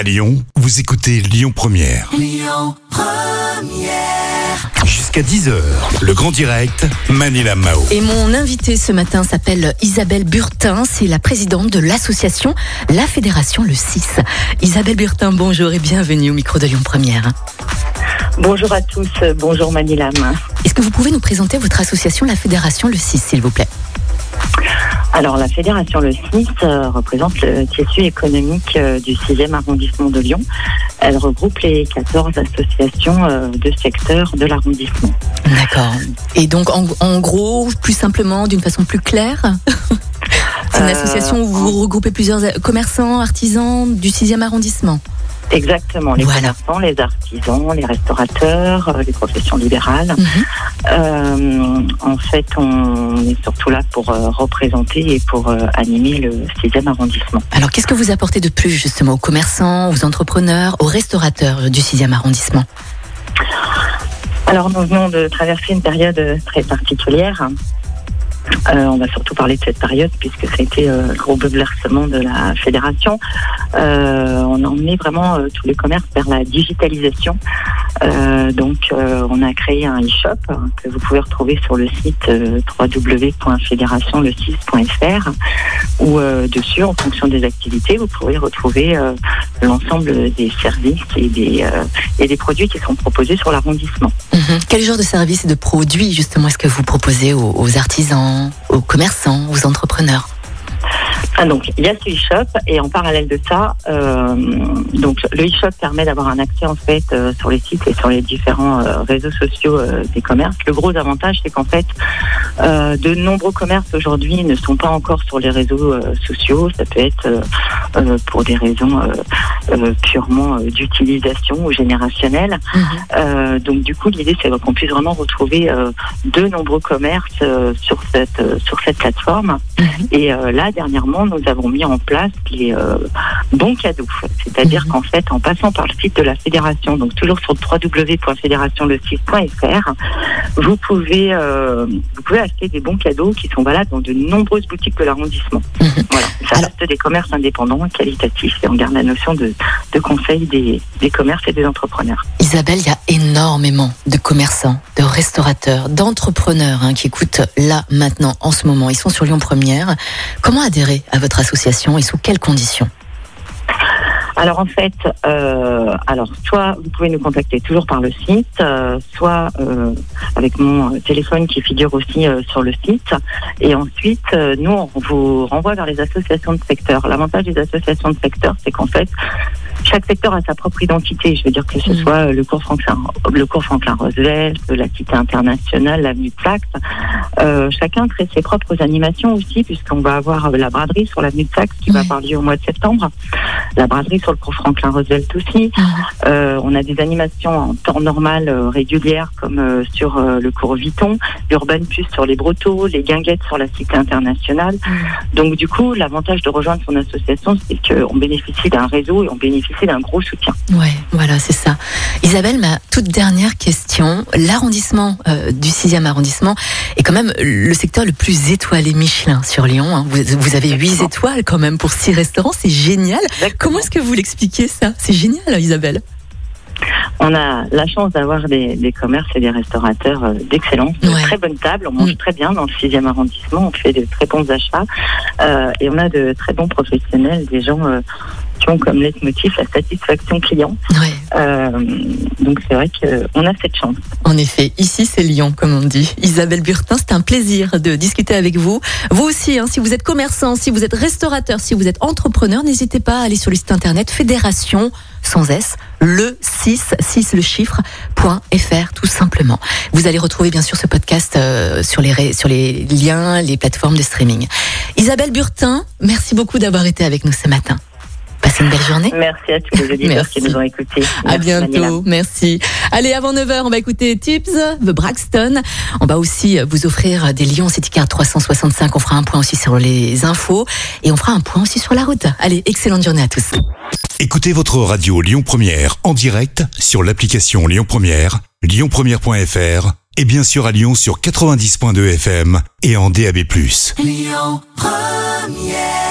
À Lyon, vous écoutez Lyon Première. Jusqu'à 10h, le grand direct, Manila Mao. Et mon invité ce matin s'appelle Isabelle Burtin, c'est la présidente de l'association La Fédération Le 6. Isabelle Burtin, bonjour et bienvenue au micro de Lyon Première. Bonjour à tous, bonjour Manilam. Est-ce que vous pouvez nous présenter votre association La Fédération Le 6, s'il vous plaît? Alors la Fédération Le 6 euh, représente le tissu économique euh, du 6e arrondissement de Lyon. Elle regroupe les 14 associations euh, de secteur de l'arrondissement. D'accord. Et donc, en, en gros, plus simplement, d'une façon plus claire C'est une association où vous regroupez plusieurs commerçants, artisans du 6e arrondissement. Exactement, les Voilà. commerçants, les artisans, les restaurateurs, euh, les professions libérales. Mhm. Euh, en fait, on est surtout là pour euh, représenter et pour animer le 6e arrondissement. Alors, qu'est-ce que vous apportez de plus justement aux commerçants, aux entrepreneurs, aux restaurateurs du 6e arrondissement? Alors, nous venons de traverser une période très particulière. Euh, on va surtout parler de cette période puisque ça a été euh, le gros bouleversement de la fédération. Euh, on a emmené vraiment euh, tous les commerces vers la digitalisation. Euh, donc, euh, on a créé un e-shop euh, que vous pouvez retrouver sur le site euh, www.fédérationle6.fr où dessus, en fonction des activités, vous pourrez retrouver l'ensemble des services et des, produits qui sont proposés sur l'arrondissement. Mhm. Quel genre de services et de produits justement est-ce que vous proposez aux artisans, aux commerçants, aux entrepreneurs? Ah, donc, il y a ce e-shop et en parallèle de ça, euh, donc le e-shop permet d'avoir un accès en fait euh, sur les sites et sur les différents euh, réseaux sociaux euh, des commerces. Le gros avantage, c'est qu'en fait, euh, de nombreux commerces aujourd'hui ne sont pas encore sur les réseaux sociaux. Ça peut être pour des raisons euh, purement euh, d'utilisation ou générationnelles. Euh, donc du coup, l'idée c'est qu'on puisse vraiment retrouver euh, de nombreux commerces euh, sur cette euh, sur cette plateforme. Mhm. Et euh, là, dernièrement, nous avons mis en place les euh, bons cadeaux. C'est-à-dire Mhm. qu'en fait, en passant par le site de la fédération, donc toujours sur www.fédérationle6.fr, vous pouvez euh, vous pouvez acheter des bons cadeaux qui sont valables dans de nombreuses boutiques de l'arrondissement. Mhm. Voilà, ça Alors- reste des commerces indépendants, qualitatifs, et on garde la notion de, de conseil des, des commerces et des entrepreneurs. Isabelle, il y a énormément de commerçants, de restaurateurs, d'entrepreneurs hein, qui écoutent là, maintenant, en ce moment. Ils sont sur Lyon Première. Comment adhérer à votre association et sous quelles conditions? Alors en fait, euh, alors soit vous pouvez nous contacter toujours par le site, euh, soit euh, avec mon euh, téléphone qui figure aussi euh, sur le site. Et ensuite, euh, nous on vous renvoie vers les associations de secteur. L'avantage des associations de secteur, c'est qu'en fait, chaque secteur a sa propre identité. Je veux dire que ce Mhm. soit le cours Franklin, le cours Franklin Roosevelt, la Cité internationale, l'avenue Saxe. Euh, chacun crée ses propres animations aussi, puisqu'on va avoir la braderie sur l'avenue de Saxe qui va avoir lieu au mois de septembre, la braderie sur le cours Franklin Roosevelt aussi. Euh, on a des animations en temps normal euh, régulières comme euh, sur le cours Viton, l'Urban Plus sur les Brotteaux, les Guinguettes sur la Cité internationale. Donc du coup, l'avantage de rejoindre son association, c'est qu'on bénéficie d'un réseau et on bénéficie d'un gros soutien. Ouais, voilà, c'est ça. Isabelle, ma toute dernière question. L'arrondissement du 6e arrondissement est quand même le secteur le plus étoilé Michelin sur Lyon. hein. Vous, vous avez 8 Exactement. étoiles quand même pour 6 restaurants, c'est génial. Comment est-ce que vous l'expliquez ça? C'est génial, Isabelle. On a la chance d'avoir des, des commerces et des restaurateurs euh, d'excellence, de Ouais. très bonnes tables. On mange Mm. très bien dans le 6e arrondissement, on fait de très bons achats euh, et on a de très bons professionnels, des gens euh, ont comme leitmotiv la satisfaction client. Ouais. Euh, donc c'est vrai qu'on a cette chance. En effet, ici c'est Lyon, comme on dit. Isabelle Burtin, c'est un plaisir de discuter avec vous. Vous aussi, hein, si vous êtes commerçant, si vous êtes restaurateur, si vous êtes entrepreneur, n'hésitez pas à aller sur le site internet fédération sans S, le 6, 6 le chiffre, point .fr tout simplement. Vous allez retrouver bien sûr ce podcast euh, sur, les, sur les liens, les plateformes de streaming. Isabelle Burtin, merci beaucoup d'avoir été avec nous ce matin. Passez une belle journée. Merci à tous les auditeurs Merci. qui nous ont écoutés. À Merci, Manila. bientôt, merci. Allez, avant 9h, on va écouter Tips de Braxton. On va aussi vous offrir des Lions City Card 365. On fera un point aussi sur les infos et on fera un point aussi sur la route. Allez, excellente journée à tous. Écoutez votre radio Lyon Première en direct sur l'application Lyon Première, lyonpremière.fr et bien sûr à Lyon sur 90.2 FM et en DAB+. Lyon Première